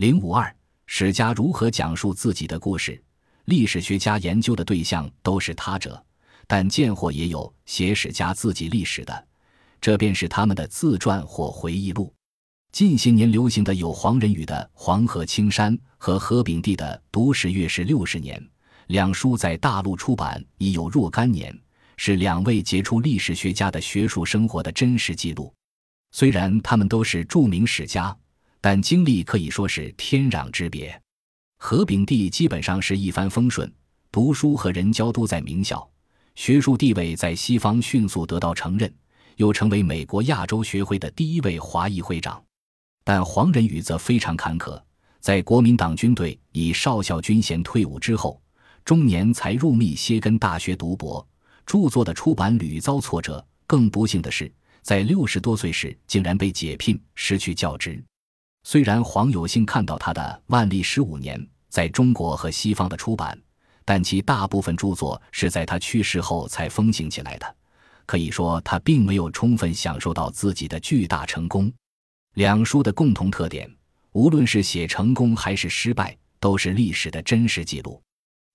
零五二，史家如何讲述自己的故事？历史学家研究的对象都是他者，但见或也有写史家自己历史的，这便是他们的自传或回忆录。近些年流行的有黄仁宇的《黄河青山》和何炳棣的《读史月是六十年》，两书在大陆出版已有若干年，是两位杰出历史学家的学术生活的真实记录。虽然他们都是著名史家。但经历可以说是天壤之别。何炳棣基本上是一帆风顺，读书和人交都在名校，学术地位在西方迅速得到承认，又成为美国亚洲学会的第一位华裔会长。但黄仁宇则非常坎坷，在国民党军队以少校军衔退伍之后，中年才入密歇根大学读博，著作的出版屡遭挫折。更不幸的是，在六十多岁时竟然被解聘，失去教职。虽然黄有幸看到他的《万历十五年》在中国和西方的出版，但其大部分著作是在他去世后才风行起来的。可以说，他并没有充分享受到自己的巨大成功。两书的共同特点，无论是写成功还是失败，都是历史的真实记录。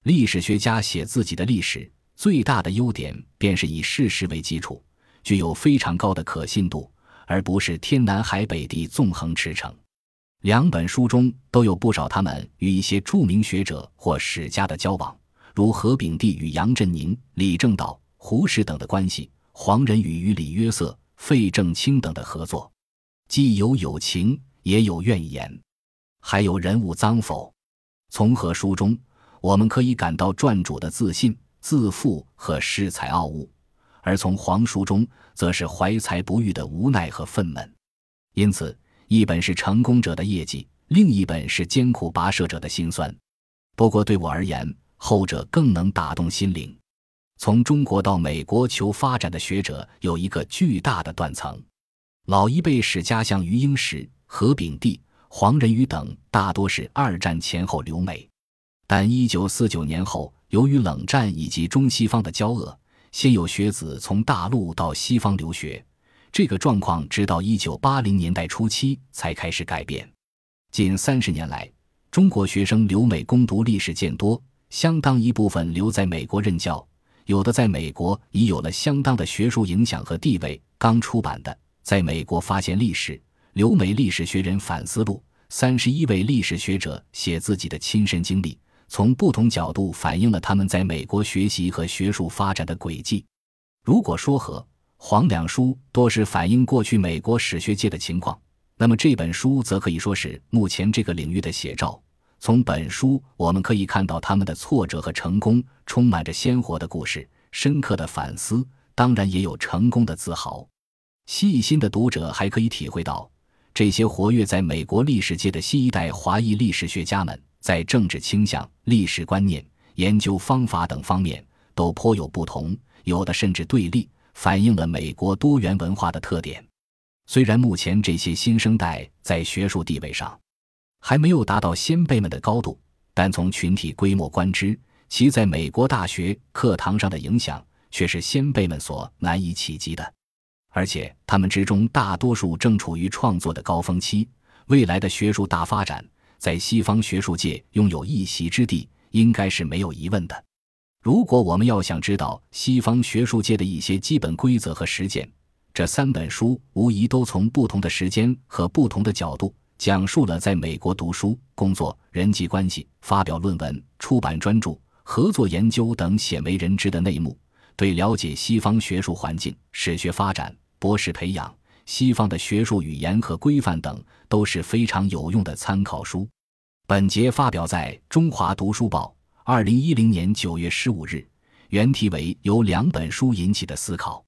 历史学家写自己的历史，最大的优点便是以事实为基础，具有非常高的可信度，而不是天南海北地纵横驰骋。两本书中都有不少他们与一些著名学者或史家的交往，如何炳棣与杨振宁、李政道、胡适等的关系，黄仁宇与李约瑟、费正清等的合作，既有友情，也有怨言，还有人物脏否。从何书中，我们可以感到传主的自信、自负和恃才傲物；而从黄书中，则是怀才不遇的无奈和愤懑。因此。一本是成功者的业绩，另一本是艰苦跋涉者的辛酸。不过对我而言，后者更能打动心灵。从中国到美国求发展的学者有一个巨大的断层。老一辈史家像余英时、何炳棣、黄仁宇等，大多是二战前后留美。但一九四九年后，由于冷战以及中西方的交恶，先有学子从大陆到西方留学。这个状况直到一九八零年代初期才开始改变。近三十年来，中国学生留美攻读历史渐多，相当一部分留在美国任教，有的在美国已有了相当的学术影响和地位。刚出版的《在美国发现历史：留美历史学人反思录》，三十一位历史学者写自己的亲身经历，从不同角度反映了他们在美国学习和学术发展的轨迹。如果说和黄两书多是反映过去美国史学界的情况，那么这本书则可以说是目前这个领域的写照。从本书我们可以看到他们的挫折和成功，充满着鲜活的故事、深刻的反思，当然也有成功的自豪。细心的读者还可以体会到，这些活跃在美国历史界的新一代华裔历史学家们，在政治倾向、历史观念、研究方法等方面都颇有不同，有的甚至对立。反映了美国多元文化的特点。虽然目前这些新生代在学术地位上还没有达到先辈们的高度，但从群体规模观之，其在美国大学课堂上的影响却是先辈们所难以企及的。而且他们之中大多数正处于创作的高峰期，未来的学术大发展在西方学术界拥有一席之地，应该是没有疑问的。如果我们要想知道西方学术界的一些基本规则和实践，这三本书无疑都从不同的时间和不同的角度讲述了在美国读书、工作、人际关系、发表论文、出版专著、合作研究等鲜为人知的内幕。对了解西方学术环境、史学发展、博士培养、西方的学术语言和规范等，都是非常有用的参考书。本节发表在《中华读书报》。二零一零年九月十五日，原题为由两本书引起的思考。